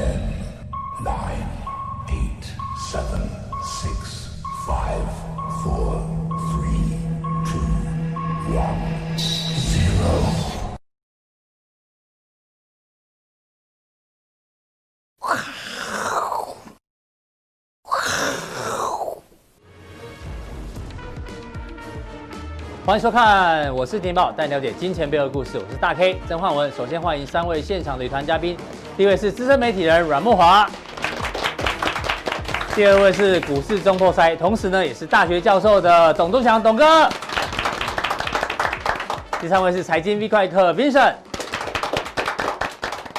Ten, nine, eight, seven, six, five, four, three, two, one, zero. 欢迎收看，我是金宝，带你了解金钱背后的故事。我是大 K 曾焕文。首先欢迎三位现场的女团嘉宾，第一位是资深媒体人阮慕华，第二位是股市中破塞，同时呢也是大学教授的董宗祥董哥，第三位是财经 V 怪客 Vincent。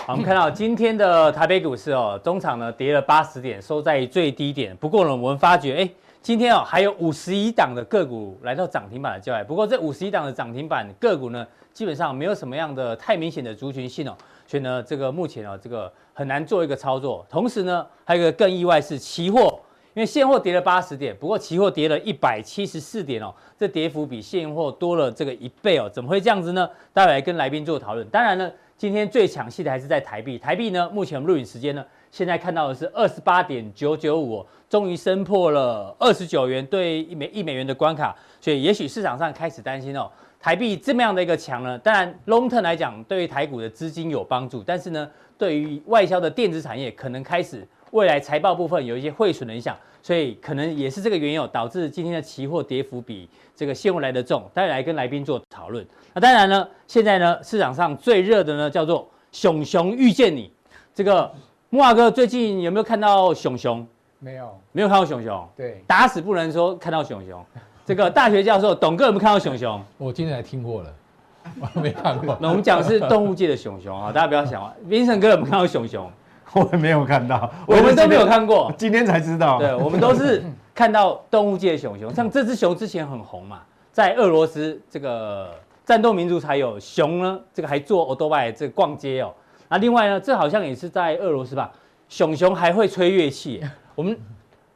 我们看到今天的台北股市哦，中场呢跌了八十点，收在最低点。不过呢，我们发觉哎。今天哦，还有五十一档的个股来到涨停板的交易。不过这五十一档的涨停板个股呢，基本上没有什么样的太明显的族群性哦，所以呢，这个目前哦，这个很难做一个操作。同时呢，还有一个更意外是期货，因为现货跌了八十点，不过期货跌了一百七十四点哦，这跌幅比现货多了这个一倍哦，怎么会这样子呢？待会来跟来宾做讨论。当然呢，今天最抢戏的还是在台币，台币呢，目前我们录影时间呢。现在看到的是二十八点九九五，终于升破了二十九元对一美一美元的关卡，所以也许市场上开始担心哦，台币这么样的一个强呢，当然 long term 来讲，对于台股的资金有帮助，但是呢，对于外销的电子产业可能开始未来财报部分有一些汇损的影响，所以可能也是这个原因哦，导致今天的期货跌幅比这个现货来的重。待会来跟来宾做讨论。那当然呢，现在呢市场上最热的呢叫做熊熊遇见你，这个。慕驊哥，最近有没有看到熊熊？没有，没有看到熊熊。对，打死不能说看到熊熊。这个大学教授董哥有没有看到熊熊？我今天才听过了，我没看过。那我们讲的是动物界的熊熊啊，大家不要想啊。Vincent 哥有没有看到熊熊？我也没有看到，我们都没有看过，今天才知道。对，我们都是看到动物界的熊熊，像这只熊之前很红嘛，在俄罗斯这个战斗民族才有熊呢，这个还坐欧多拜这个逛街哦。那另外呢，这好像也是在俄罗斯吧？熊熊还会吹乐器，我们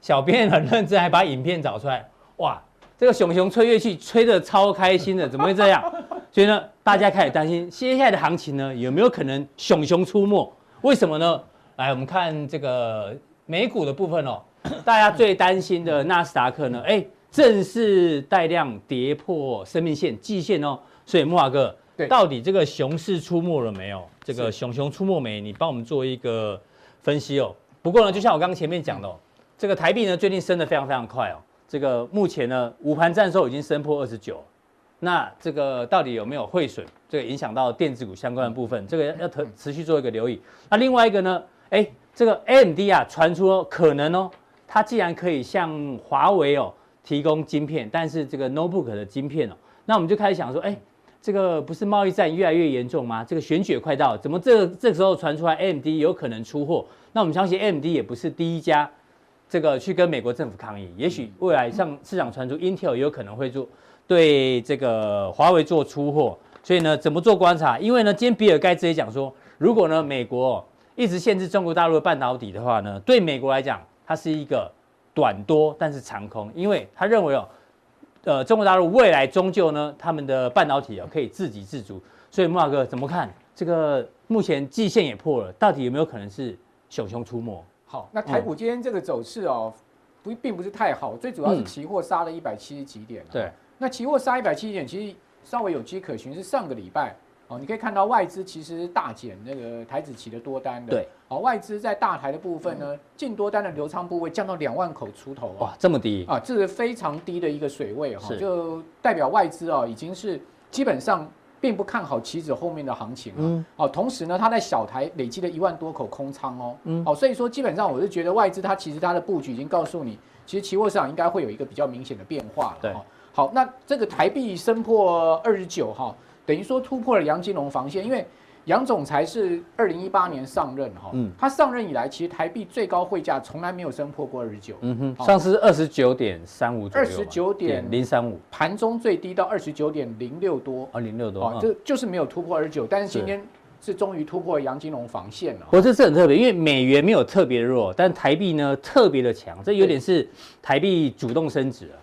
小编很认真，还把影片找出来。哇，这个熊熊吹乐器吹得超开心的，怎么会这样？所以呢，大家开始担心接下来的行情呢，有没有可能熊熊出没？为什么呢？来，我们看这个美股的部分哦，大家最担心的纳斯达克呢，哎，正式带量跌破生命线季线哦。所以木华哥。对，到底这个熊市出没了没有？这个熊熊出没没？你帮我们做一个分析哦。不过呢，就像我刚刚前面讲的哦，这个台币呢最近升得非常非常快哦。这个目前呢午盘战收已经升破二十九，那这个到底有没有汇损？这个影响到电子股相关的部分，这个要持持续做一个留意。那另外一个呢，哎，这个 AMD 啊传出可能哦，它既然可以向华为哦提供晶片，但是这个 notebook 的晶片哦，那我们就开始想说，哎。这个不是贸易战越来越严重吗？这个选举快到，怎么这个、这个时候传出来 AMD 有可能出货？那我们相信 AMD 也不是第一家，这个去跟美国政府抗议。也许未来像市场传出 Intel 也有可能会做对这个华为做出货。所以呢，怎么做观察？因为呢，今天比尔盖茨也讲说，如果呢美国一直限制中国大陆的半导体的话呢，对美国来讲，它是一个短多但是长空，因为他认为哦。呃，中国大陆未来终究呢，他们的半导体啊可以自给自足，所以慕驊哥怎么看这个？目前季线也破了，到底有没有可能是熊熊出没？好，那台股今天这个走势哦，不并不是太好，最主要是期货杀了一百七十几点。对，那期货杀一百七十点，其实稍微有迹可循，是上个礼拜。哦，你可以看到外资其实大减那个台指期的多单的。对，好，外资在大台的部分呢，净多单的流仓部位降到两万口出头。哇，这么低啊，这是非常低的一个水位哈，就代表外资哦已经是基本上并不看好棋子后面的行情啊。嗯，好，同时呢，它在小台累积了一万多口空仓哦。嗯，好，所以说基本上我是觉得外资它其实它的布局已经告诉你，其实期货市场应该会有一个比较明显的变化了。对，好，那这个台币升破二十九哈。等于说突破了杨金龙防线，因为杨总裁是二零一八年上任哈，嗯，他上任以来，其实台币最高汇价从来没有升破过二十九，嗯哼，上次二十九点三五，二十九点零三五，盘中最低到二十九点零六多，啊零六多，啊，就就是没有突破二十九，但是今天是终于突破了杨金龙防线了。不过这是很特别，因为美元没有特别弱，但台币呢特别的强，这有点是台币主动升值了。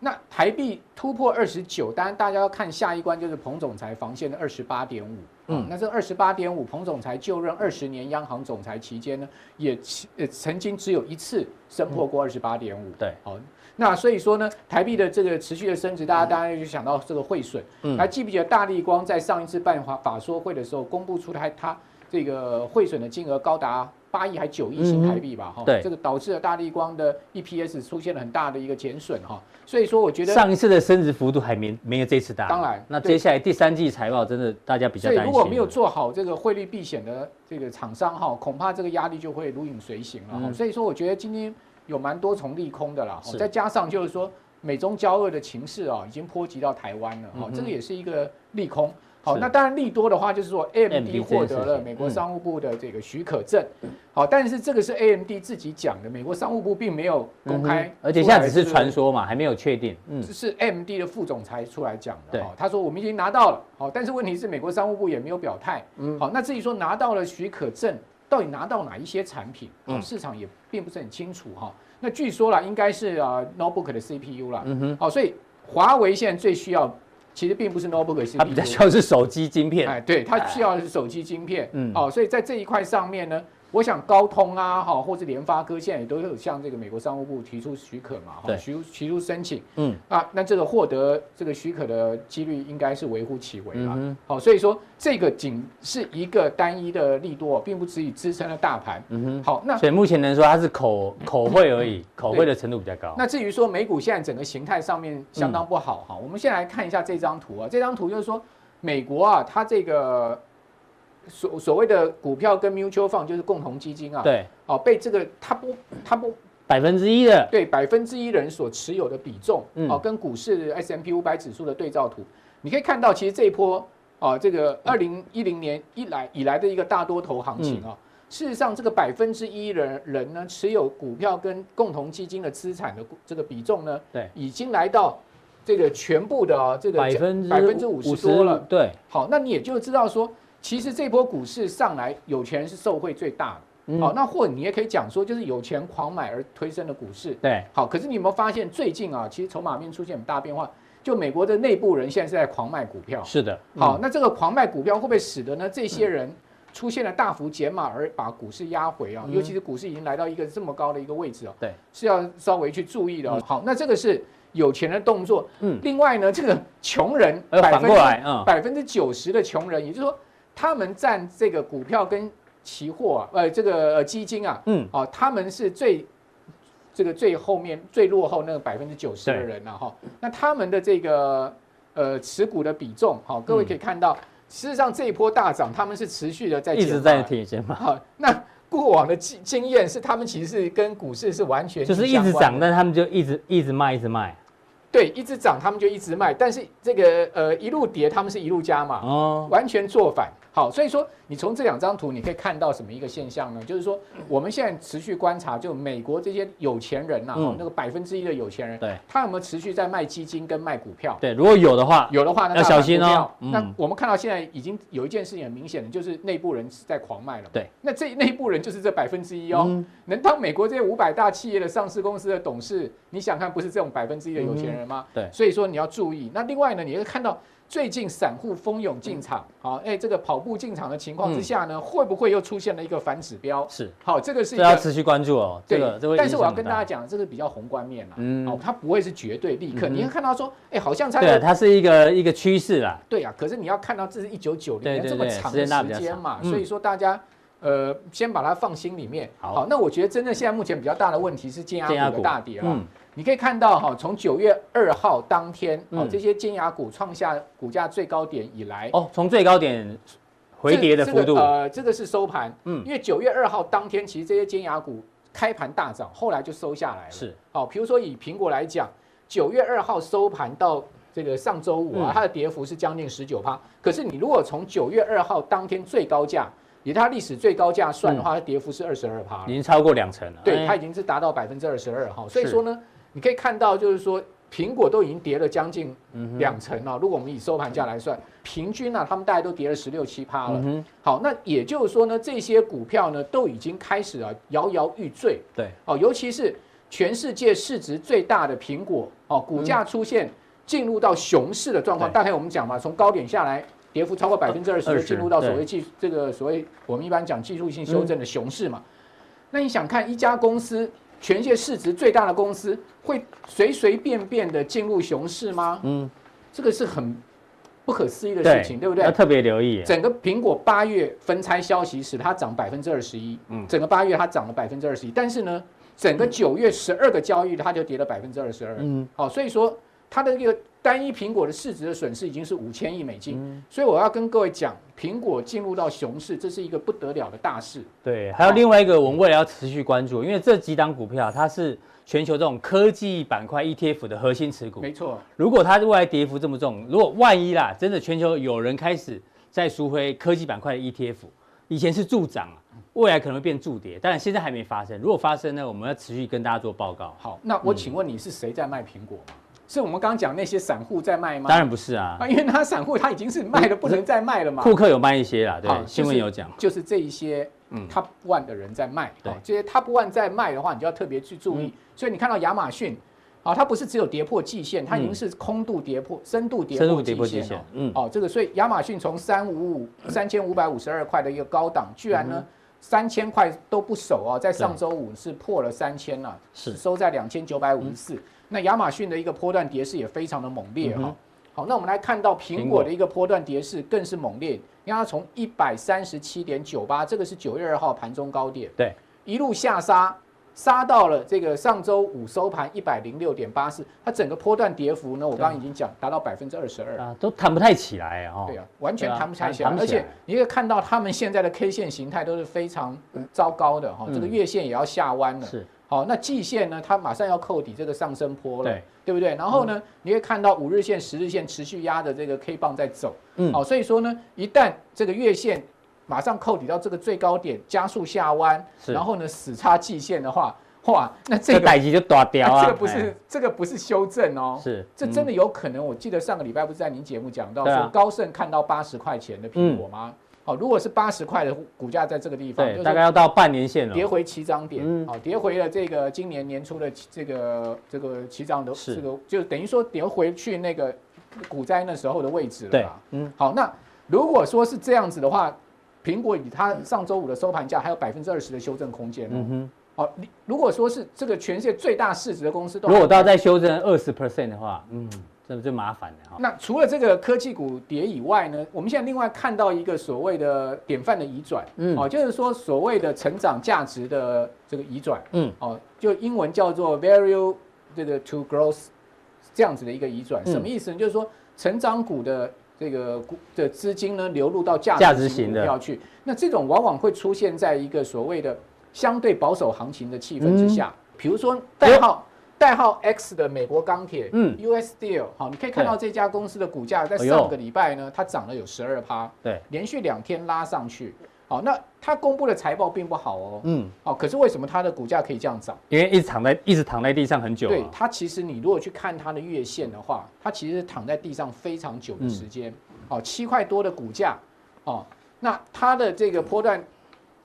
好，那台币突破二十九，当然大家要看下一关就是彭总裁防线的二十八点五。嗯，那这二十八点五，彭总裁就任二十年央行总裁期间呢，也呃曾经只有一次升破过二十八点五。对，好，那所以说呢，台币的这个持续的升值，大家当然就想到这个汇损。嗯，还记不记得大立光在上一次办法法说会的时候，公布出来它这个汇损的金额高达。八亿还九亿新台币吧，哈、嗯，对，这个导致了大立光的 EPS 出现了很大的一个减损，哈，所以说我觉得上一次的升值幅度还没没有这次大，当然，那接下来第三季财报真的大家比较担心，所以如果没有做好这个汇率避险的这个厂商，哈，恐怕这个压力就会如影随形了，哈、嗯，所以说我觉得今天有蛮多重利空的啦，再加上就是说美中交恶的情势啊，已经波及到台湾了，哈、嗯，这个也是一个利空。好，那当然利多的话，就是说 AMD 获得了美国商务部的这个许可证。好，但是这个是 AMD 自己讲的，美国商务部并没有公开，而且现在只是传说嘛，还没有确定。嗯，这是 AMD 的副总裁出来讲的。好，他说我们已经拿到了。好，但是问题是美国商务部也没有表态。嗯，好，那至于说拿到了许可证，到底拿到哪一些产品？好，市场也并不是很清楚哈。那据说啦，应该是啊 notebook 的 CPU 啦。嗯哼。好，所以华为现在最需要。其实并不是 notebook 它比较需要是手机晶片。哎，对，它需要的是手机晶片。嗯，好，所以在这一块上面呢。我想高通啊，哈，或者联发科现在也都有向这个美国商务部提出许可嘛，哈，提出提出申请，嗯啊，那这个获得这个许可的几率应该是微乎其微了，好，所以说这个仅是一个单一的利多，并不足以支撑了大盘，嗯哼，好，那所以目前能说它是口口惠而已，口惠的程度比较高。那至于说美股现在整个形态上面相当不好哈，我们先来看一下这张图啊，这张图就是说美国啊，它这个。所所谓的股票跟 mutual fund 就是共同基金啊，对，哦，被这个它不它不百分之一的。对百分之一人所持有的比重，嗯，哦，跟股市 S M P 五百指数的对照图，你可以看到，其实这一波啊，这个二零一零年以来以来的一个大多头行情啊，嗯、事实上这个百分之一人人呢持有股票跟共同基金的资产的这个比重呢，对，已经来到这个全部的啊这个百分之百分之五十多了，对，好，那你也就知道说。其实这波股市上来，有钱人是受惠最大的。好，那或者你也可以讲说，就是有钱狂买而推升的股市。对，好，可是你有没有发现最近啊，其实筹码面出现很大变化？就美国的内部人现在是在狂卖股票。是的。好，那这个狂卖股票会不会使得呢这些人出现了大幅减码而把股市压回啊？尤其是股市已经来到一个这么高的一个位置哦。对，是要稍微去注意的。好，那这个是有钱的动作。嗯。另外呢，这个穷人百分之百分之九十的穷人，也就是说。他们占这个股票跟期货啊，呃，这个基金啊，嗯，哦，他们是最这个最后面最落后那个百分之九十的人了哈。那他们的这个呃持股的比重，好，各位可以看到，事实上这一波大涨，他们是持续的在一直在提升嘛。好，那过往的经经验是，他们其实是跟股市是完全就是一直涨，但他们就一直一直卖，一直卖。对，一直涨他们就一直卖，但是这个呃一路跌，他们是一路加嘛，哦，完全做反。好，所以说你从这两张图你可以看到什么一个现象呢？就是说我们现在持续观察，就美国这些有钱人呐、那个百分之一的有钱人，对，他有没有持续在卖基金跟卖股票？对，如果有的话，有的话那要小心哦。那我们看到现在已经有一件事情很明显的，就是内部人在狂卖了。对，那这内部人就是这百分之一哦。嗯、能当美国这些五百大企业的上市公司的董事，你想看不是这种百分之一的有钱人吗？嗯、对，所以说你要注意。那另外呢，你会看到。最近散户蜂拥进场，好，哎，这个跑步进场的情况之下呢，会不会又出现了一个反指标？是，好，这个是要持续关注哦。对，但是我要跟大家讲，这是比较宏观面啦，嗯，哦，它不会是绝对立刻。你会看到说，哎，好像它对，它是一个一个趋势啦。对啊，可是你要看到这是一九九零年这么长的时间嘛，所以说大家呃先把它放心里面。好，那我觉得真的现在目前比较大的问题是尖牙股的大跌了。你可以看到哈，从九月二号当天，哦，这些尖牙股创下股价最高点以来，哦，从最高点回跌的幅度，呃，这个是收盘，嗯，因为九月二号当天，其实这些尖牙股开盘大涨，后来就收下来了，是，好，比如说以苹果来讲，九月二号收盘到这个上周五啊，它的跌幅是将近十九趴，可是你如果从九月二号当天最高价，以它历史最高价算的话，它跌幅是二十二趴，已经超过两成了，对，它已经是达到百分之二十二哈，所以说呢。你可以看到，就是说，苹果都已经跌了将近两成了。如果我们以收盘价来算，平均呢，他们大概都跌了十六七趴了。好，那也就是说呢，这些股票呢，都已经开始啊摇摇欲坠。对，哦，尤其是全世界市值最大的苹果哦，股价出现进入到熊市的状况。大概我们讲嘛，从高点下来，跌幅超过百分之二十，进入到所谓技这个所谓我们一般讲技术性修正的熊市嘛。那你想看一家公司，全世界市值最大的公司，会随随便便的进入熊市吗？嗯，这个是很。不可思议的事情，对，对不对？要特别留意。整个苹果八月分拆消息使它涨百分之二十一，嗯，整个八月它涨了百分之二十一，但是呢，整个九月十二个交易日它就跌了百分之二十二，嗯，好，所以说它的这个单一苹果的市值的损失已经是五千亿美金，嗯，所以我要跟各位讲，苹果进入到熊市，这是一个不得了的大事。对，还有另外一个，我们未来要持续关注，因为这几档股票它是。全球这种科技板块 ETF 的核心持股，没错。如果它未来跌幅这么重，如果万一啦，真的全球有人开始在赎回科技板块的 ETF，以前是助涨，未来可能会变助跌，当然现在还没发生。如果发生呢，我们要持续跟大家做报告。好，那我请问你是谁在卖苹果吗？是我们刚刚讲那些散户在卖吗？当然不是啊，因为他散户他已经是卖的不能再卖了嘛。库克有卖一些啦，对，新闻有讲，就是这一些。嗯，Top One 的人在卖，对，这些 Top One 在卖的话，你就要特别去注意。所以你看到亚马逊，啊，它不是只有跌破季线，它已经是空度跌破、深度跌破季线了。嗯，哦，这个所以亚马逊从三五五三千五百五十二块的一个高档，居然呢三千块都不守啊，在上周五是破了三千了，是收在两千九百五十四。那亚马逊的一个波段跌势也非常的猛烈哈。好，那我们来看到苹果的一个波段跌势更是猛烈，因为它从一百三十七点九八，这个是九月二号盘中高点，对，一路下杀，杀到了这个上周五收盘一百零六点八四，它整个波段跌幅呢，我刚刚已经讲达到百分之二十二啊，都弹不太起来啊，对啊，完全弹不太起来，而且你可以看到他们现在的 K 线形态都是非常糟糕的哈，这个月线也要下弯了，是。好，那季线呢？它马上要扣底这个上升坡了，对，对不对？然后呢，嗯、你会看到五日线、十日线持续压着这个 K 棒在走，嗯，好，所以说呢，一旦这个月线马上扣底到这个最高点，加速下弯，然后呢死叉季线的话，哇，那这个代级就大掉啊！这个不是、哎、这个不是修正哦，是，这真的有可能。我记得上个礼拜不是在您节目讲到说高盛看到八十块钱的苹果吗？嗯好，如果是八十块的股价在这个地方，对，大概要到半年线了，跌回起涨点，好，跌回了这个今年年初的这个这个起涨的这个，就等于说跌回去那个股灾那时候的位置了，对，嗯，好，那如果说是这样子的话，苹果以它上周五的收盘价还有百分之二十的修正空间，嗯哼，哦，你，如果说是这个全世界最大市值的公司，如果到再修正二十 percent 的话，嗯。这不就麻烦了哈。那除了这个科技股跌以外呢，我们现在另外看到一个所谓的典范的移转，嗯，哦，就是说所谓的成长价值的这个移转，嗯，哦，就英文叫做 value 这个 to growth 这样子的一个移转，什么意思呢？就是说成长股的这个股的资金呢流入到价值型股票去，那这种往往会出现在一个所谓的相对保守行情的气氛之下，比如说代号。代号 X 的美国钢铁，嗯，US Steel，好，你可以看到这家公司的股价在上个礼拜呢，它涨了有十二趴，对，连续两天拉上去，好，那它公布的财报并不好哦，嗯，好，可是为什么它的股价可以这样涨？因为一直躺在一直躺在地上很久，对，它其实你如果去看它的月线的话，它其实是躺在地上非常久的时间，好，七块多的股价，哦，那它的这个波段。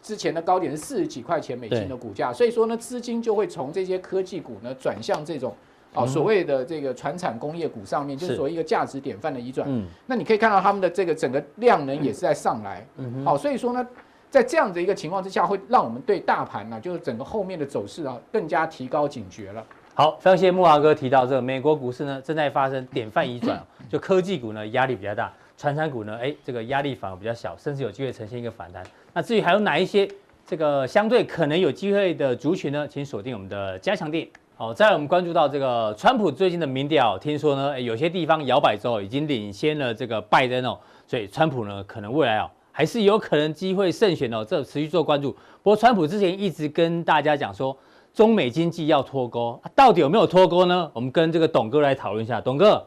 之前的高点是四十几块钱美金的股价，所以说呢，资金就会从这些科技股呢转向这种啊所谓的这个传产工业股上面，就是所谓一个价值典范的移转。嗯，那你可以看到他们的这个整个量能也是在上来。嗯，好，所以说呢，在这样的一个情况之下，会让我们对大盘呢，就是整个后面的走势啊，更加提高警觉了。好，非常谢谢慕驊哥提到这个美国股市呢正在发生典范移转，就科技股呢压力比较大，传产股呢哎这个压力反而比较小，甚至有机会呈现一个反弹。那至于还有哪一些这个相对可能有机会的族群呢？请锁定我们的加强錠。好，再来我们关注到这个川普最近的民调，听说呢，有些地方摇摆州已经领先了这个拜登哦，所以川普呢可能未来哦还是有可能机会胜选哦，这持续做关注。不过川普之前一直跟大家讲说，中美经济要脱钩，到底有没有脱钩呢？我们跟这个董哥来讨论一下。董哥，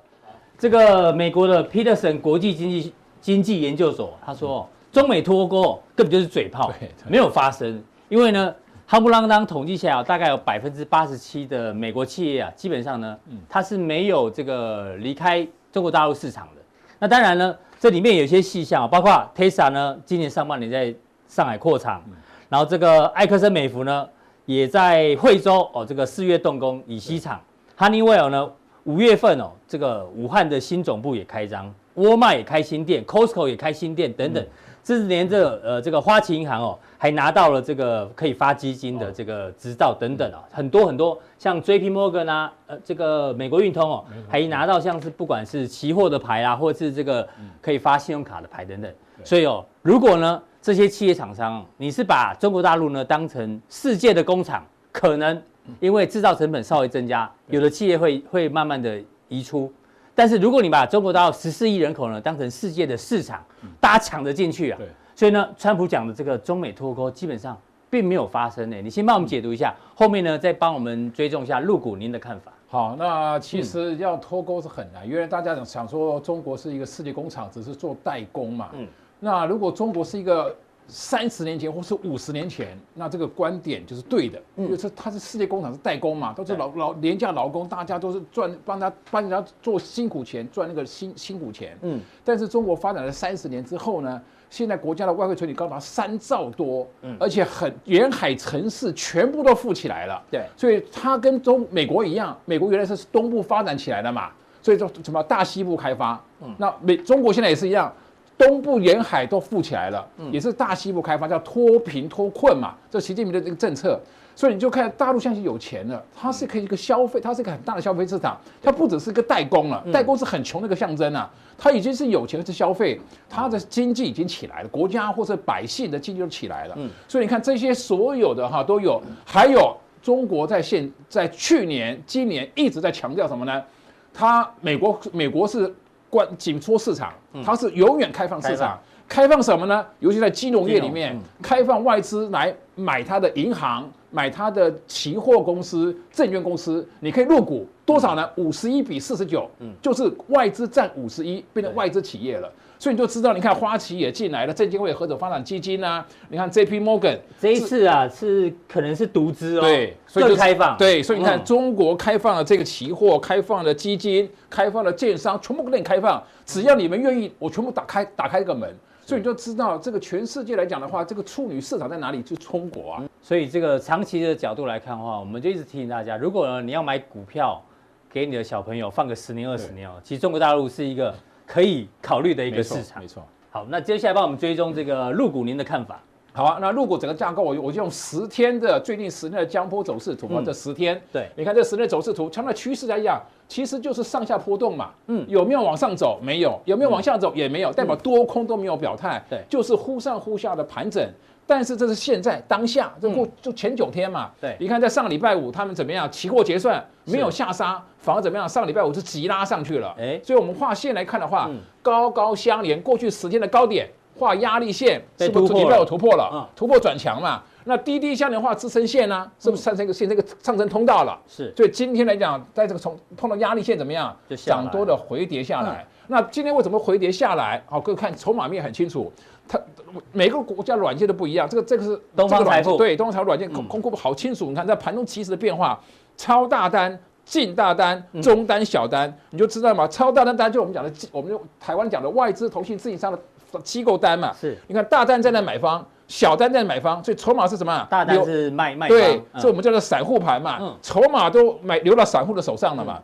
这个美国的 Peterson 国际经济经济研究所他说。中美脱钩根本就是嘴炮，没有发生。因为呢，夯不啷当统计下来，大概有百分之八十七的美国企业啊，基本上呢，它是没有这个离开中国大陆市场的。那当然呢，这里面有些细项，包括 Tesla 呢，今年上半年在上海扩厂，然后这个埃克森美孚呢，也在惠州哦，这个四月动工乙烯厂。Honeywell 呢，五月份哦，这个武汉的新总部也开张，沃尔玛也开新店，Costco 也开新店等等。嗯。甚至连这个呃这个花旗银行哦，还拿到了这个可以发基金的这个执照等等啊，很多很多像 JP Morgan 啊，呃这个美国运通哦，还拿到像是不管是期货的牌啊，或者是这个可以发信用卡的牌等等。所以哦，如果呢这些企业厂商，你是把中国大陆呢当成世界的工厂，可能因为制造成本稍微增加，有的企业会会慢慢的移出。但是如果你把中国大陆十四亿人口呢当成世界的市场，大家抢着进去啊，对，所以呢，川普讲的这个中美脱钩基本上并没有发生呢。你先帮我们解读一下，后面呢再帮我们追踪一下入股您的看法。好，那其实要脱钩是很难，因为大家想说中国是一个世界工厂，只是做代工嘛。嗯，那如果中国是一个。三十年前或是五十年前，那这个观点就是对的，因为这它是世界工厂，是代工嘛，都是劳劳廉价劳工，大家都是赚帮他帮人家做辛苦钱，赚那个辛辛苦钱。嗯，但是中国发展了三十年之后呢，现在国家的外汇存底高达三兆多，嗯，而且很沿海城市全部都富起来了。对，所以它跟中美国一样，美国原来是东部发展起来的嘛，所以说什么大西部开发，嗯，那美中国现在也是一样。东部沿海都富起来了，也是大西部开发，叫脱贫脱困嘛。这习近平的这个政策，所以你就看大陆现在有钱了，它是可以一个消费，它是一个很大的消费市场，它不只是一个代工了，代工是很穷的一个象征啊。它已经是有钱是消费，它的经济已经起来了，国家或者百姓的经济都起来了。所以你看这些所有的哈都有，还有中国在现在去年、今年一直在强调什么呢？它美国美国是。关紧缩市场，它是永远开放市场，开放什么呢？尤其在金融业里面，开放外资来买它的银行，买它的期货公司、证券公司，你可以入股多少呢？五十一比四十九，就是外资占五十一，变成外资企业了。所以你就知道，你看花旗也进来了，证监会合作发展基金啊，你看 J P Morgan 这一次啊是可能是独资哦，对，所以就开放，对，所以你看中国开放了这个期货，开放了基金，开放了券商，全部给你开放，只要你们愿意，我全部打开，打开这个门，所以你就知道这个全世界来讲的话，这个处女市场在哪里？就中国啊。所以这个长期的角度来看的话，我们就一直提醒大家，如果呢你要买股票给你的小朋友放个十年二十年哦，其实中国大陆是一个。可以考虑的一个市场，没错。好，那接下来帮我们追踪这个入股，您的看法？好啊，那入股整个架构，我我就用十天的最近十天的江波走势图啊，这十天，对，你看这十天走势图，从那趋势来讲，其实就是上下波动嘛。嗯，有没有往上走？没有。有没有往下走？也没有，代表多空都没有表态。对，就是忽上忽下的盘整。但是这是现在当下，这过就前九天嘛。对，你看在上个礼拜五他们怎么样？期货结算没有下杀，反而怎么样？上个礼拜五是急拉上去了。哎，所以我们画线来看的话，高高相连，过去十天的高点画压力线，是不是礼拜五突破了？突破转强嘛。那低低相连画支撑线呢？是不是上升一个线这个上升通道了？是。所以今天来讲，在这个从碰到压力线怎么样？涨多的回跌下来。那今天为什么回跌下来？好，各位看筹码面很清楚。它每个国家软件都不一样，这个这个是东方财富对东方财富软件空空库好清楚，你看在盘中即时的变化，超大单、近大单、中单、小单，你就知道嘛。超大单单就我们讲的，我们就台湾讲的外资、投信、自营商的机构单嘛。是，你看大单在那买方，小单在买方，所以筹码是什么？大单是卖卖对，所以我们叫做散户盘嘛，筹码都买流到散户的手上了嘛。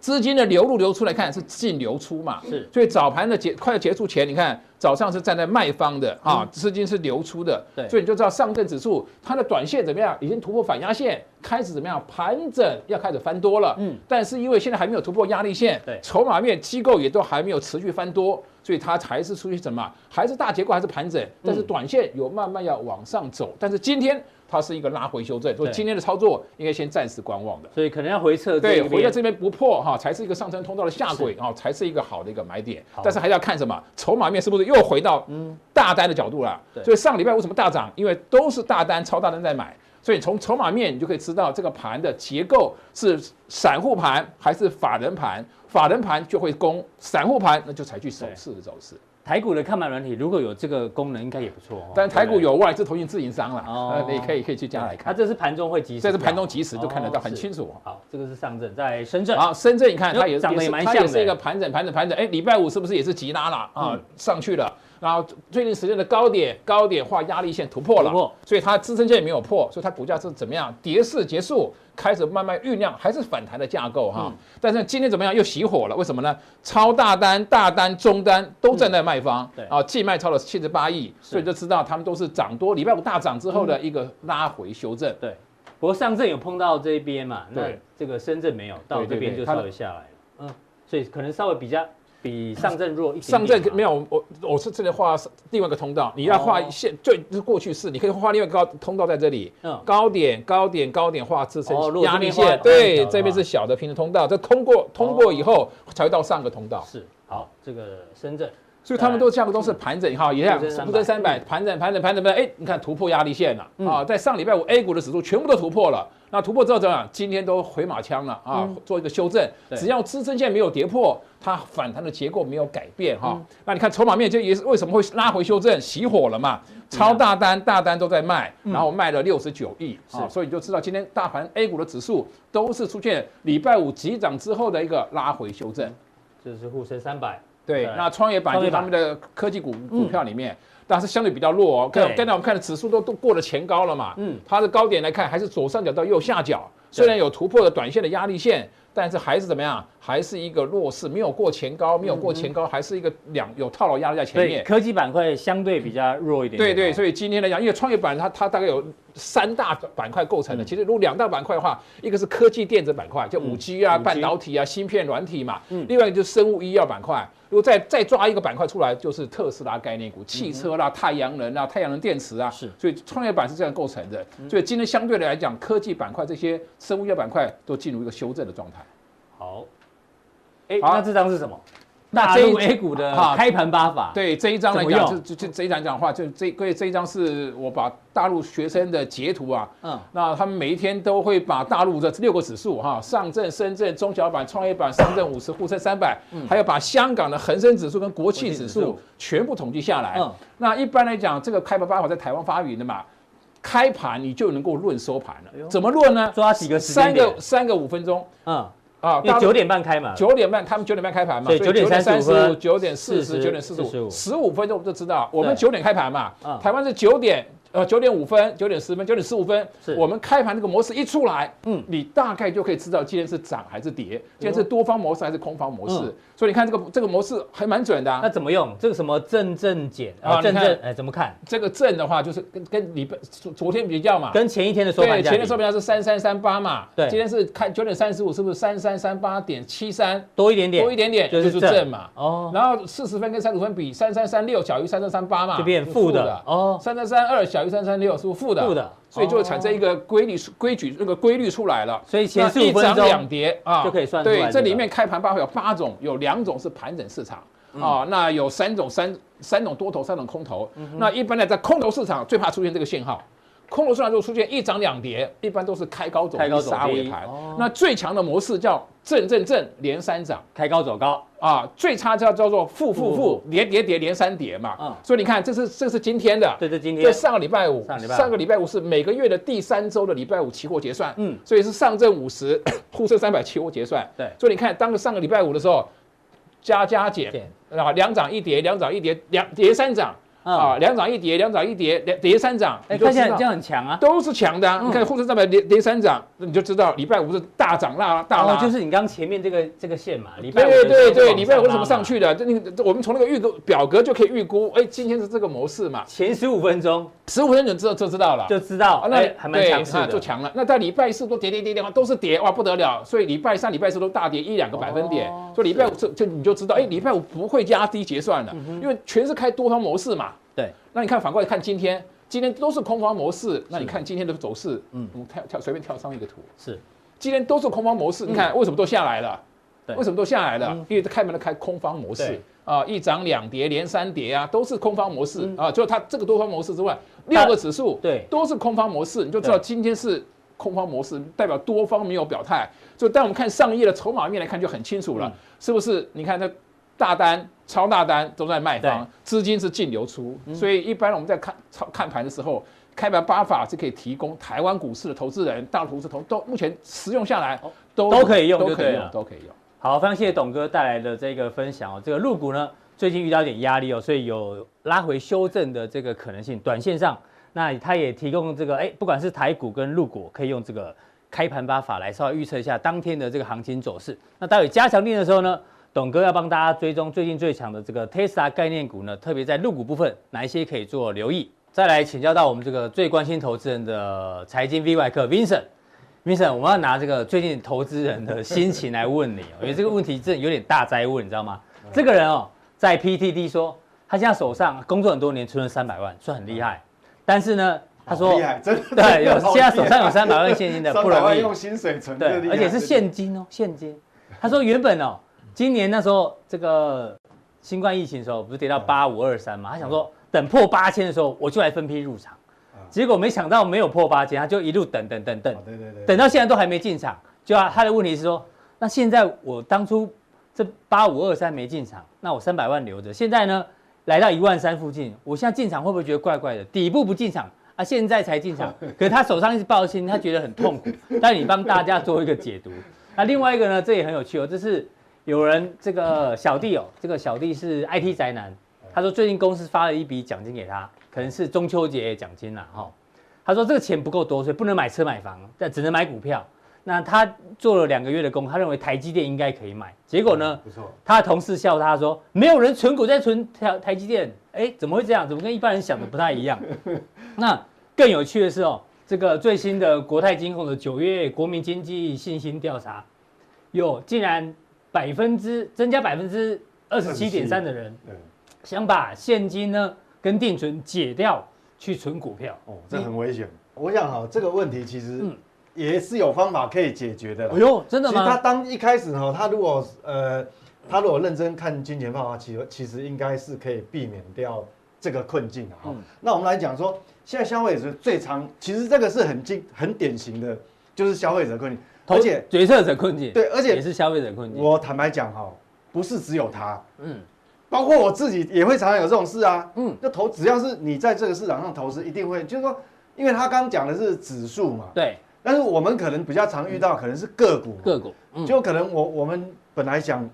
资金的流入流出来看是净流出嘛，是，所以早盘的结快要结束前，你看早上是站在卖方的啊，资金是流出的，对，所以你就知道上证指数它的短线怎么样，已经突破反压线，开始怎么样盘整，要开始翻多了，嗯，但是因为现在还没有突破压力线，对，筹码面机构也都还没有持续翻多，所以它还是出去什么，还是大结构还是盘整，但是短线有慢慢要往上走，但是今天。它是一个拉回修正，所以今天的操作应该先暂时观望的，所以可能要回撤。对，回在这边不破哈，才是一个上升通道的下轨啊，才是一个好的一个买点。但是还是要看什么筹码面是不是又回到嗯大单的角度了。所以上礼拜为什么大涨？因为都是大单、超大单在买，所以从筹码面你就可以知道这个盘的结构是散户盘还是法人盘，法人盘就会攻，散户盘那就采取守势的走势。台股的看盘软体如果有这个功能，应该也不错哦。但台股有外资投信自营商了，哦，你可以可以去加来看。它这是盘中会及时，这是盘中及时就看得到，很清楚。好，这个是上证在深圳。好，深圳你看它也长得也蛮像的，它也是一个盘整盘整盘整。哎，礼拜五是不是也是急拉了啊？上去了。然后最近时间的高点高点画压力线突破了，所以它支撑线也没有破，所以它股价是怎么样？跌势结束，开始慢慢酝酿，还是反弹的架构哈。嗯、但是今天怎么样？又熄火了，为什么呢？超大单、大单、中单都站在卖方，对啊，净卖超了七十八亿，所以就知道他们都是涨多，礼拜五大涨之后的一个拉回修正。对，不过上证有碰到这一边嘛？对，这个深圳没有，到这边就稍微下来了。嗯，所以可能稍微比较。比上证弱一点，上证没有我，我是这里画另外一个通道，你要画线，就是过去式，你可以画另外一个高通道在这里，高点高点高点画支撑压力线，对，这边是小的平行通道，这通过通过以后才会到上个通道。是，好，这个深圳，所以他们都价格都是盘整哈，一样，沪深三百盘整盘整盘整盘整，哎，你看突破压力线了啊，在上礼拜五 A 股的指数全部都突破了。那突破之后怎么样？今天都回马枪了啊！嗯、做一个修正，只要支撑线没有跌破，它反弹的结构没有改变哈。嗯、那你看筹码面就也是为什么会拉回修正？熄火了嘛？超大单、大单都在卖，然后卖了六十九亿啊！所以你就知道今天大盘 A 股的指数都是出现礼拜五急涨之后的一个拉回修正。这是沪深三百。对，那创业板就他们的科技股股票里面。但是相对比较弱哦，刚刚才我们看的指数都都过了前高了嘛，嗯，它的高点来看还是左上角到右下角，虽然有突破了短线的压力线，但是还是怎么样？还是一个弱势，没有过前高，没有过前高，还是一个两有套牢压力在前面。科技板块相对比较弱一点。对对，所以今天来讲，因为创业板它它大概有三大板块构成的，其实如果两大板块的话，一个是科技电子板块，就五 G 啊、半导体啊、芯片软体嘛，另外一个就是生物医药板块。如果再再抓一个板块出来，就是特斯拉概念股、汽车啦、太阳能啦、太阳能电池啊。是，所以创业板是这样构成的。所以今天相对的来讲，科技板块这些生物医药板块都进入一个修正的状态。好，哎，那这张是什么？大陆 A 股的开盘八法。对，这一张来讲，就就就这一张讲的话，就这各位这一张是我把大陆学生的截图啊。嗯。那他们每一天都会把大陆的六个指数哈，上证、深圳、中小板、创业板、上证五十、沪深三百，还有把香港的恒生指数跟国企指数全部统计下来。嗯。那一般来讲，这个开盘八法在台湾发明的嘛，开盘你就能够论收盘了。怎么论呢？抓几个？三个三个五分钟。嗯。啊，九点半开嘛，九点半，他们九点半开盘嘛，所以九点三十五、九点四十、九点四十五，十五。分钟我们就知道，我们九点开盘嘛，台湾是九点。呃，九点五分、九点十分、九点十五分，是我们开盘这个模式一出来，嗯，你大概就可以知道今天是涨还是跌，今天是多方模式还是空方模式。所以你看这个这个模式还蛮准的。那怎么用？这个什么正正减啊？正正哎，怎么看？这个正的话就是跟跟礼拜昨昨天比较嘛，跟前一天的收盘价。对，前天收盘价是三三三八嘛，对，今天是开九点三十五，是不是三三三八点七三？多一点点，多一点点就是正嘛。哦，然后四十分跟三十五分比，三三三六小于三三三八嘛，就变负的。哦，三三三二小于三三六是不是？负的，负的，所以就会产生一个规律规矩，那个规律出来了。所以前十五分钟一涨两跌啊，就可以算。对，这里面开盘八会有八种，有两种是盘整市场啊，那有三种三三种多头，三种空头。那一般呢，在空头市场最怕出现这个信号。空头市场如果出现一涨两跌，一般都是开高走低杀尾盘。那最强的模式叫正正正连三涨，开高走高啊。最差叫叫做负负负连跌跌连三跌嘛。嗯。所以你看，这是这是今天的，对，这今天。这上个礼拜五，上个礼拜五是每个月的第三周的礼拜五期货结算。嗯。所以是上证五十、沪深三百期货结算。对。所以你看，当个上个礼拜五的时候，加加减，然后两涨一跌，两涨一跌，两跌三涨。啊，两涨一跌，两涨一跌，两跌三涨，哎，看起来这样很强啊，都是强的。你看沪深三百跌跌三涨，那你就知道礼拜五是大涨啦大拉，就是你刚前面这个这个线嘛。礼拜五对对对，礼拜五为什么上去的？这你我们从那个预估表格就可以预估，哎，今天是这个模式嘛。前十五分钟，十五分钟之后就知道了，就知道，那还蛮强势的，就强了。那在礼拜四都跌跌跌跌，都是跌，哇不得了。所以礼拜三、礼拜四都大跌一两个百分点，所以礼拜五就就你就知道，哎，礼拜五不会压低结算了，因为全是开多方模式嘛。对，那你看反过来看今天，今天都是空方模式。那你看今天的走势，嗯，我们跳跳随便跳上一个图，是，今天都是空方模式。你看为什么都下来了？对，为什么都下来了？因为开门的开空方模式啊，一涨两跌连三跌啊，都是空方模式啊。就它这个多方模式之外，六个指数对都是空方模式，你就知道今天是空方模式，代表多方没有表态。就但我们看上一页的筹码面来看就很清楚了，是不是？你看这大单。超大单都在卖方，资金是净流出，所以一般我们在看操看盘的时候，开盘八法是可以提供台湾股市的投资人、大陆股市投都目前使用下来都都可以用，都可以用，都可以用。好，非常谢谢董哥带来的这个分享哦。这个入股呢，最近遇到一点压力哦，所以有拉回修正的这个可能性。短线上，那他也提供这个哎，不管是台股跟入股，可以用这个开盘八法来稍微预测一下当天的这个行情走势。那待会加强錠的时候呢，董哥要帮大家追踪最近最强的这个 Tesla 概念股呢，特别在入股部分哪一些可以做留意。再来请教到我们这个最关心投资人的财经 V 外客 Vincent。Vincent，我们要拿这个最近投资人的心情来问你，因为这个问题真的有点大哉问，你知道吗？这个人哦。在 PTT 说，他现在手上工作很多年，存了三百万，算很厉害。但是呢，他说厉害，真的，对，有现在手上有三百万现金的 不容易，用薪水存，对，而且是现金哦，现金。他说原本哦，今年那时候这个新冠疫情的时候，不是跌到八五二三嘛？他想说等破八千的时候，我就来分批入场。结果没想到没有破八千，他就一路等等等等，对对对，等到现在都还没进场。就啊他的问题是说，那现在我当初。这八五二三没进场，那我三百万留着。现在呢，来到一万三附近，我现在进场会不会觉得怪怪的？底部不进场啊，现在才进场，可是他手上一直抱心，他觉得很痛苦。但你帮大家做一个解读。那另外一个呢，这也很有趣哦，这是有人这个小弟哦，这个小弟是 IT 宅男，他说最近公司发了一笔奖金给他，可能是中秋节奖金了哈。他说这个钱不够多，所以不能买车买房，但只能买股票。那他做了两个月的工，他认为台积电应该可以买。结果呢？不错。他的同事笑他说：“没有人存股在存台台积电。”哎，怎么会这样？怎么跟一般人想的不太一样？那更有趣的是哦，这个最新的国泰金控的九月国民经济信心调查，有竟然百分之增加百分之二十七点三的人，想把现金呢跟定存解掉去存股票。哦，这很危险。我想哈，这个问题其实。嗯也是有方法可以解决的。哎呦，真的吗？其实他当一开始哈，他如果呃，他如果认真看金钱方法，其实其实应该是可以避免掉这个困境的哈。嗯、那我们来讲说，现在消费者最常，其实这个是很经很典型的，就是消费者困境，而且决策者困境。对，而且也是消费者困境。我坦白讲哈，不是只有他，嗯，包括我自己也会常常有这种事啊，嗯，就投只要是你在这个市场上投资，一定会就是说，因为他刚刚讲的是指数嘛，对。但是我们可能比较常遇到，可能是个股，个股，就可能我我们本来想，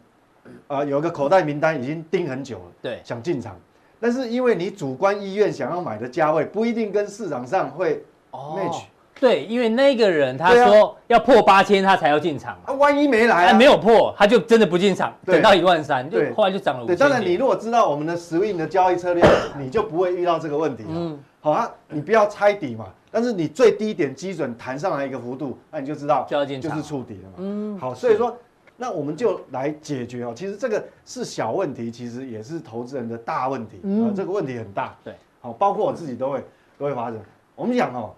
呃，有一个口袋名单已经盯很久了，对，想进场，但是因为你主观意愿想要买的价位不一定跟市场上会 match，对，因为那个人他说要破八千他才要进场，啊，万一没来，没有破，他就真的不进场，等到一万三，就，后来就涨了五千。对，当然你如果知道我们的 swing 的交易策略，你就不会遇到这个问题，嗯，好啊，你不要猜底嘛。但是你最低点基准弹上来一个幅度，那你就知道就是触底了嘛。嗯，好，所以说，那我们就来解决哦。其实这个是小问题，其实也是投资人的大问题。嗯，这个问题很大。对，好，包括我自己都会都会发生。我们讲哦，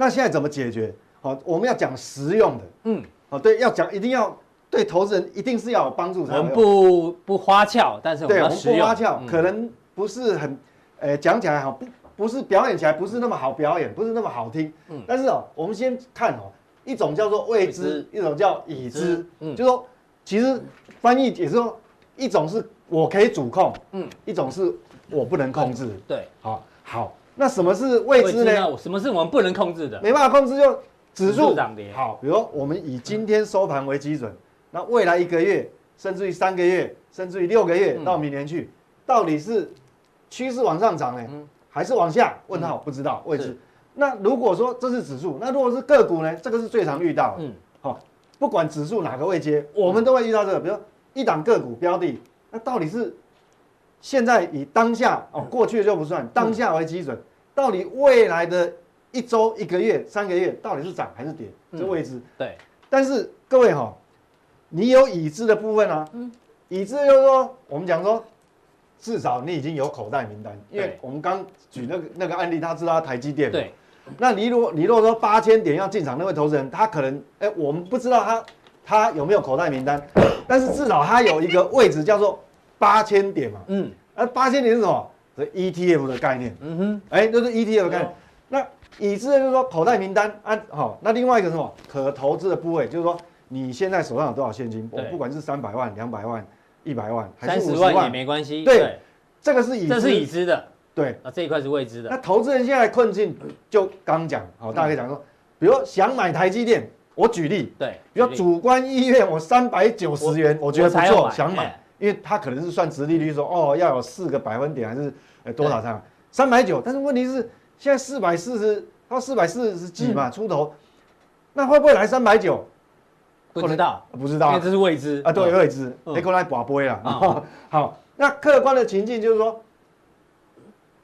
那现在怎么解决？好，我们要讲实用的。嗯，好，对，要讲一定要对投资人一定是要有帮助才。我们不不花俏，但是。对，我们不花俏，可能不是很，呃，讲起来好不。不是表演起来不是那么好表演，不是那么好听。嗯，但是哦，我们先看哦，一种叫做未知，一种叫已知。嗯，就是说，其实翻译也是说，一种是我可以主控，嗯，一种是我不能控制。对，好，好，那什么是未知呢？什么是我们不能控制的？没办法控制就指数涨跌。好，比如说我们以今天收盘为基准，那未来一个月，甚至于三个月，甚至于六个月到明年去，到底是趋势往上涨呢？还是往下？问号不知道未知。那如果说这是指数，那如果是个股呢？这个是最常遇到的。嗯，好，不管指数哪个位阶，我们都会遇到这个。比如一档个股标的，那到底是现在以当下哦，过去的就不算，当下为基准，到底未来的一周、一个月、三个月，到底是涨还是跌？这位置。对。但是各位哈，你有已知的部分啊。嗯。已知就是说，我们讲说。至少你已经有口袋名单，因为我们刚举那个那个案例，他知道他台积电。对。那你如果你如果说八千点要进场，那位投资人他可能，哎，我们不知道他他有没有口袋名单，但是至少他有一个位置叫做八千点嘛。嗯。那八千点是什么？是 ETF 的概念。嗯哼。哎，就是 ETF 的概念。那已知的就是说口袋名单啊，好。那另外一个什么？可投资的部位，就是说你现在手上有多少现金？我不管是三百万、两百万。一百万还是五十万，万也没关系。对，这个是已知，这是已知的。对，啊，这一块是未知的。那投资人现在困境就刚讲，好，大家可以讲说，比如想买台积电，我举例，对，比如主观意愿，我三百九十元，我觉得不错，想买。因为它可能是算殖利率说哦要有四个百分点还是呃多少上三百九，但是问题是现在四百四十到四百四十几嘛、嗯、出头，那会不会来三百九？不知道，不知道，因为这是未知。啊，对，未知。你过来拔杯了。好，那客观的情境就是说，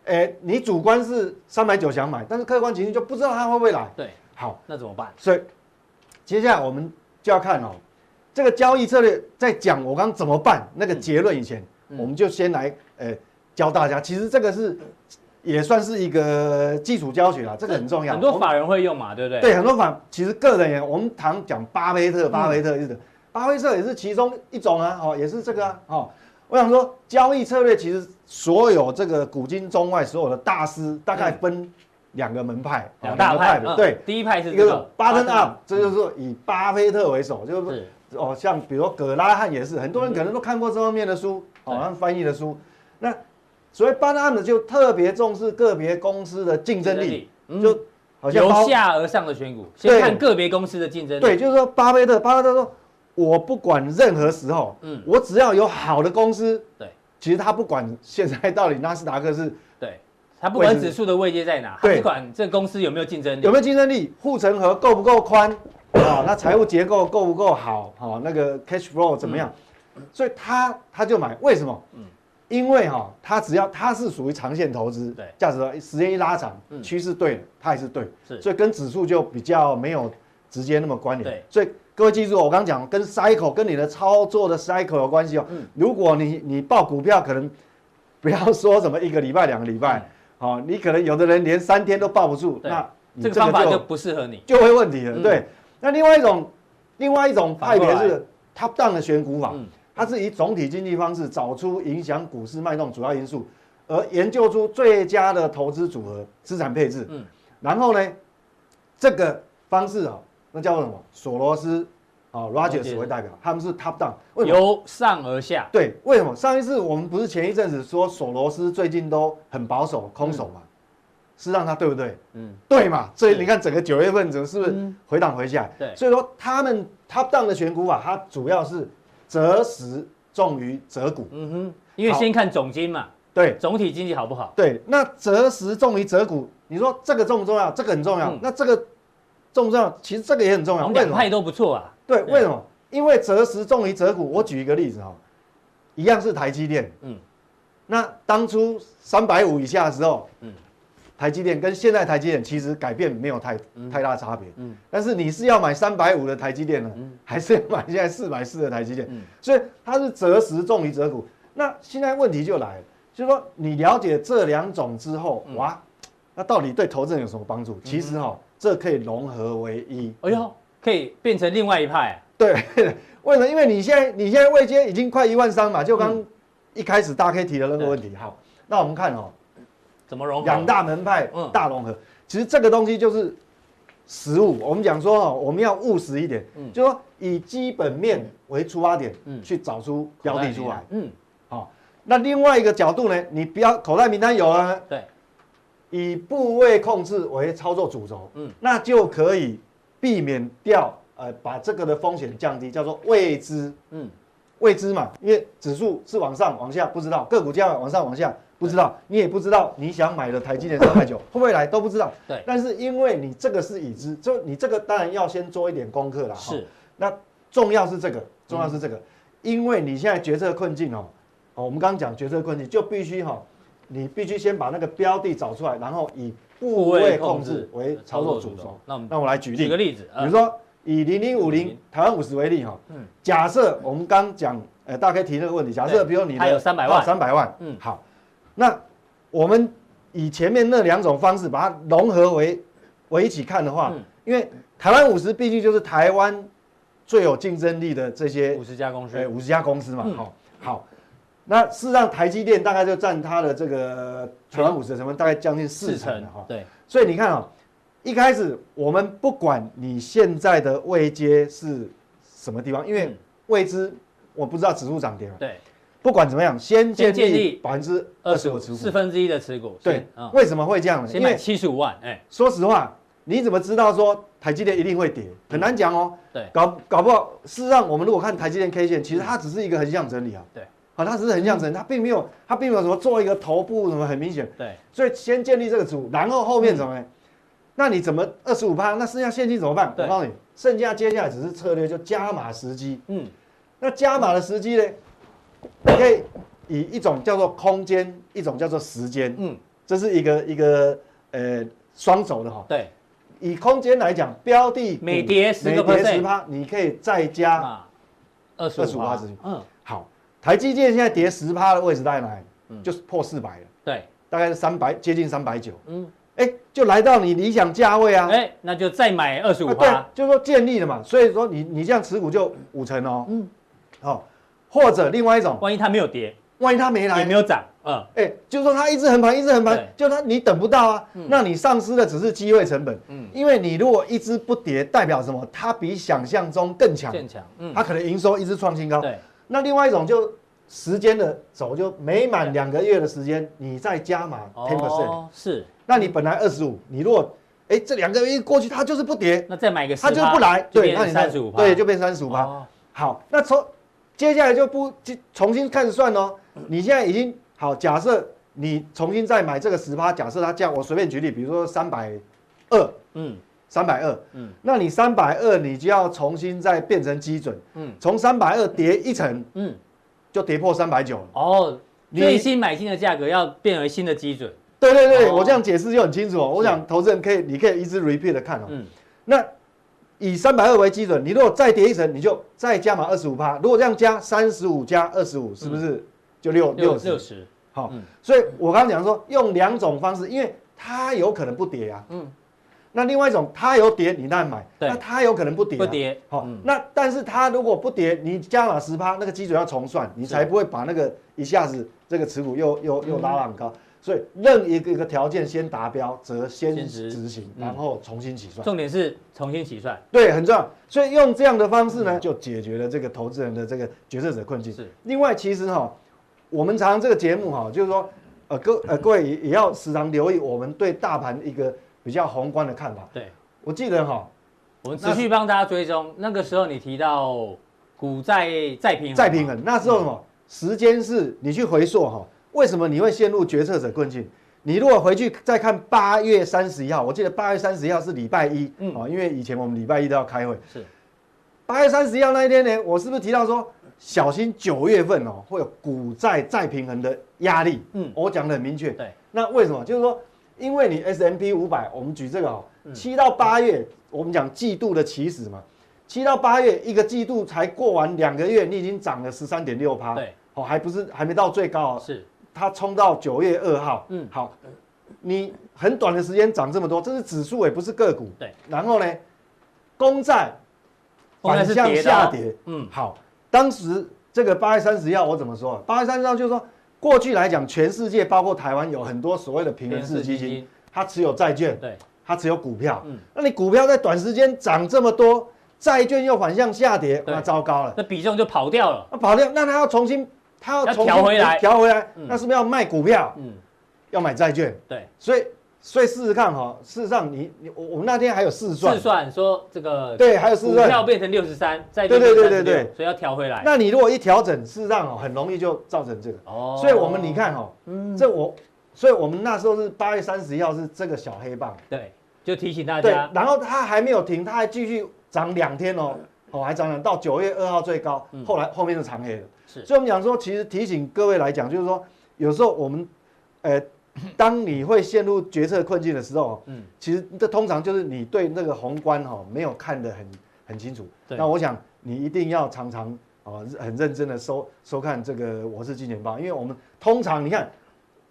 哎，你主观是三百九想买，但是客观情境就不知道它会不会来。对，好，那怎么办？所以接下来我们就要看哦，这个交易策略在讲我刚怎么办那个结论以前，我们就先来呃教大家，其实这个是。也算是一个基础教学啦，这个很重要。很多法人会用嘛，对不对？对，很多法其实个人也，我们常讲巴菲特，巴菲特是的，巴菲特也是其中一种啊，哦，也是这个啊，哦，我想说交易策略其实所有这个古今中外所有的大师大概分两个门派，两大派的，对，第一派是一个 button up，这就是说以巴菲特为首，就是哦，像比如说葛拉汉也是，很多人可能都看过这方面的书，好像翻译的书，那。所以 bottom up 就特别重视个别公司的竞争力，就好像由下而上的选股，先看个别公司的竞争力。对，就是说巴菲特，巴菲特说，我不管任何时候，嗯，我只要有好的公司，对，其实他不管现在到底纳斯达克是，对，他不管指数的位阶在哪，他不管这公司有没有竞争力，有没有竞争力，护城河够不够宽，啊，那财务结构够不够好，好，那个 cash flow 怎么样，所以他他就买，为什么？嗯。因为哈，他只要他是属于长线投资，对，价值的时间一拉长，趋势对了，它也是对，是，所以跟指数就比较没有直接那么关联。对，所以各位记住，我刚刚讲跟 cycle 跟你的操作的 cycle 有关系哦。嗯，如果你你报股票，可能不要说什么一个礼拜两个礼拜，好，你可能有的人连三天都抱不住，那这个方法就不适合你，就会问题了。对，那另外一种另外一种派别是 top down 的选股法。它是以总体经济方式找出影响股市脉动主要因素，而研究出最佳的投资组合、资产配置。嗯，然后呢，这个方式啊，那叫做什么？索罗斯啊，Rogers 为代表，他们是 top down，为由上而下。对，为什么？上一次我们不是前一阵子说索罗斯最近都很保守、空手嘛？是让它对不对？嗯，对嘛。所以你看整个九月份怎么是不是回档回下来？对，所以说他们 top down 的选股法，它主要是。择时重于择股，嗯哼，因为先看总经嘛，对，总体经济好不好？对，那择时重于择股，你说这个重不重要？这个很重要。那这个重不重要？其实这个也很重要。两派都不错啊。对，为什么？因为择时重于择股。我举一个例子哈，一样是台积电，嗯，那当初三百五以下的时候，嗯。台积电跟现在台积电其实改变没有太太大差别，嗯，但是你是要买三百五的台积电呢，还是要买现在四百四的台积电？所以它是择时重于择股。那现在问题就来了，就是说你了解这两种之后，哇，那到底对投资人有什么帮助？其实哈，这可以融合为一。哎呦，可以变成另外一派。对，为什么？因为你现在你现在位阶已经快一万三嘛，就刚一开始大 K 提的那个问题。好，那我们看哦。怎么融合？两大门派，大融合。其实这个东西就是实物。我们讲说哦，我们要务实一点，嗯就说以基本面为出发点，去找出标的出来。嗯，好。那另外一个角度呢，你不要口袋名单有了，对，以部位控制为操作主轴，嗯，那就可以避免掉，呃，把这个的风险降低，叫做未知，嗯，未知嘛，因为指数是往上往下不知道，个股价往上往下。不知道，你也不知道你想买的台积电三百九 会不会来，都不知道。对，但是因为你这个是已知，就你这个当然要先做一点功课了。是，那重要是这个，重要是这个，因为你现在决策困境哦，哦，我们刚刚讲决策困境，就必须哈，你必须先把那个标的找出来，然后以部位控制为操作主轴。那我们那我来举例，举个例子，比如说以零零五零台湾五十为例哈，嗯，假设我们刚讲，呃，大概提那个问题，假设比如你还有三百万，三百万，嗯，好。那我们以前面那两种方式把它融合为为一起看的话，因为台湾五十毕竟就是台湾最有竞争力的这些五十家公司，哎，五十家公司嘛，好，好，那事实上台积电大概就占它的这个台湾五十的成分大概将近四成哈，对，所以你看啊，一开始我们不管你现在的位阶是什么地方，因为未知我不知道指数涨跌嘛，对。不管怎么样，先建立百分之二十五持股，四分之一的持股。对，为什么会这样呢？因为七十五万。哎，说实话，你怎么知道说台积电一定会跌？很难讲哦。对，搞搞不好，事实上，我们如果看台积电 K 线，其实它只是一个横向整理啊。对，啊，它只是横向整，它并没有，它并没有什么做一个头部什么很明显。对，所以先建立这个组，然后后面怎么呢？那你怎么二十五趴？那剩下现金怎么办？我告诉你，剩下接下来只是策略，就加码时机。嗯，那加码的时机呢？你可以以一种叫做空间，一种叫做时间。嗯，这是一个一个呃双轴的哈。对，以空间来讲，标的每跌十个 percent，你可以再加二十五趴。嗯，好，台积电现在跌十趴的位置在哪里？嗯，就是破四百了。对，大概是三百，接近三百九。嗯。哎，就来到你理想价位啊！哎，那就再买二十五趴。对，就是说建立了嘛，所以说你你这样持股就五成哦。嗯，好，或者另外一种，万一它没有跌，万一它没来，也没有涨，嗯，哎，就是说它一直横盘，一直横盘，就它你等不到啊，那你丧失的只是机会成本。嗯，因为你如果一直不跌，代表什么？它比想象中更强，更强。嗯，它可能营收一直创新高。对，那另外一种就时间的走，就每满两个月的时间，你再加码 ten percent。哦，是。那你本来二十五，你如果哎这两个月一过去，它就是不跌，那再买个它就不来，对，那你三十五，对，就变三十五吧。好，那从接下来就不重新开始算喽。你现在已经好，假设你重新再买这个十趴，假设它这样，我随便举例，比如说三百二，嗯，三百二，嗯，那你三百二，你就要重新再变成基准，嗯，从三百二跌一层，嗯，就跌破三百九了。哦，最新买进的价格要变为新的基准。对对对，我这样解释就很清楚哦。我想投资人可以，你可以一直 repeat 的看哦。嗯。那以三百二为基准，你如果再跌一层，你就再加码二十五趴。如果这样加三十五加二十五，是不是就六六十？六十。好。所以我刚刚讲说，用两种方式，因为它有可能不跌啊。嗯。那另外一种，它有跌，你当然买。那它有可能不跌。不跌。好。那但是它如果不跌，你加码十趴，那个基准要重算，你才不会把那个一下子这个持股又又又拉到很高。所以任一个一个条件先达标，则先执行，然后重新起算。重点是重新起算，对，很重要。所以用这样的方式呢，就解决了这个投资人的这个决策者困境。是。另外，其实哈，我们常常这个节目哈，就是说，呃，各呃各位也也要时常留意我们对大盘一个比较宏观的看法。对。我记得哈，我们持续帮大家追踪。那个时候你提到股债再平衡，再平衡，那时候什么？时间是你去回溯哈。为什么你会陷入决策者困境？你如果回去再看八月三十一号，我记得八月三十一号是礼拜一，嗯，哦，因为以前我们礼拜一都要开会。是，八月三十一号那一天呢，我是不是提到说小心九月份哦会有股债再平衡的压力？嗯，我讲的很明确。对，那为什么？就是说，因为你 S M P 五百，我们举这个哦，七到八月，我们讲季度的起始嘛，七到八月一个季度才过完两个月，你已经涨了十三点六趴。对，哦，还不是还没到最高。是。它冲到九月二号，嗯，好，你很短的时间涨这么多，这是指数也不是个股，对。然后呢，公债反向下跌，嗯，好。当时这个八月三十一号我怎么说？八月三十号就是说，过去来讲，全世界包括台湾有很多所谓的平衡式基金，它持有债券，对，它持有股票，嗯，那你股票在短时间涨这么多，债券又反向下跌，那糟糕了，那比重就跑掉了，那跑掉，那它要重新。他要调回来，调回来，那是不是要卖股票？嗯，要买债券。对，所以所以试试看哈，事实上你你我我们那天还有试算，试算说这个对，还有试算。股票变成六十三，债券对对对对。对，所以要调回来。那你如果一调整，事实上哦，很容易就造成这个。哦，所以我们你看哈，嗯，这我，所以我们那时候是八月三十一号是这个小黑棒，对，就提醒大家。然后它还没有停，它还继续涨两天哦，哦还涨涨到九月二号最高，后来后面是长黑的。所以，我们讲说，其实提醒各位来讲，就是说，有时候我们，呃，当你会陷入决策困境的时候，嗯，其实这通常就是你对那个宏观哈没有看得很很清楚。对。那我想你一定要常常啊很认真的收收看这个我是金钱豹，因为我们通常你看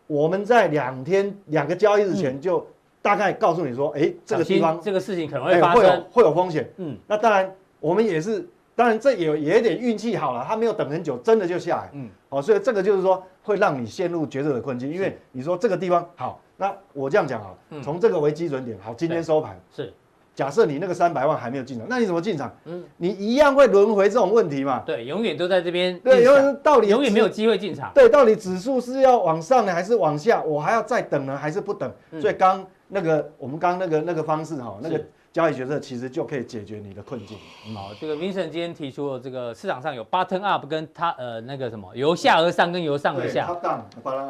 我们在两天两个交易日前就大概告诉你说，哎，这个地方这个事情可能会发生，会有会有风险。嗯。那当然我们也是。当然，这也也有点运气好了，他没有等很久，真的就下来。嗯，哦，所以这个就是说会让你陷入抉择的困境，因为你说这个地方好，那我这样讲啊，从这个为基准点，好，今天收盘是，假设你那个三百万还没有进场，那你怎么进场？嗯，你一样会轮回这种问题嘛？对，永远都在这边。对，永远到底永远没有机会进场。对，到底指数是要往上呢，还是往下？我还要再等呢，还是不等？所以刚那个我们刚那个那个方式哈，那个。交易决策其实就可以解决你的困境。好，这个 Vincent 今天提出了这个市场上有 Button up 跟他呃那个什么由下而上跟由上而下，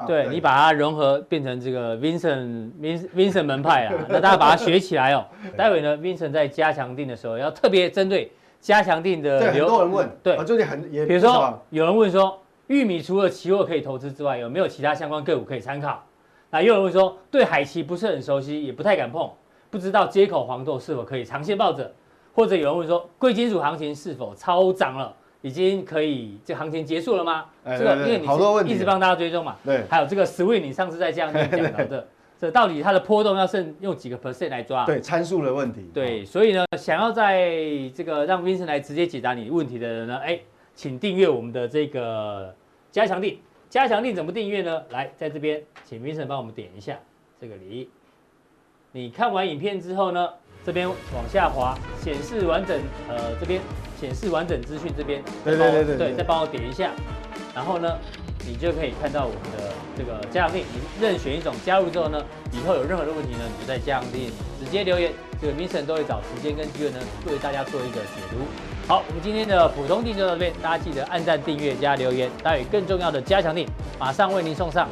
对你把它融合变成这个 Vincent Vincent Vincent 门派啊，那大家把它学起来哦。待会呢，Vincent 在加强定的时候要特别针对加强定的，对很多人问，对，最近很也，比如说有人问说，玉米除了期货可以投资之外，有没有其他相关个股可以参考？那又有人问说，对海奇不是很熟悉，也不太敢碰。不知道接口黄豆是否可以长线抱着，或者有人问说贵金属行情是否超涨了，已经可以这行情结束了吗？欸、这个因为你是一直帮大家追踪嘛，对，还有这个 swing，你上次在这样讲到的，这到底它的波动要剩用几个 percent 来抓？对，参数的问题。对，所以呢，想要在这个让 Vincent 来直接解答你问题的人呢，哎，请订阅我们的这个加强錠。加强錠怎么订阅呢？来，在这边，请 Vincent 帮我们点一下这个礼。你看完影片之后呢，这边往下滑，显示完整，呃，这边显示完整资讯，这边对对对对，对，再帮我点一下，然后呢，你就可以看到我们的这个加强令，你任选一种加入之后呢，以后有任何的问题呢，你就在加强令直接留言，这个 Vincent 都会找时间跟机会呢，为大家做一个解读。好，我们今天的普通定就到这边，大家记得按赞、订阅、加留言，待会更重要的加强令马上为您送上。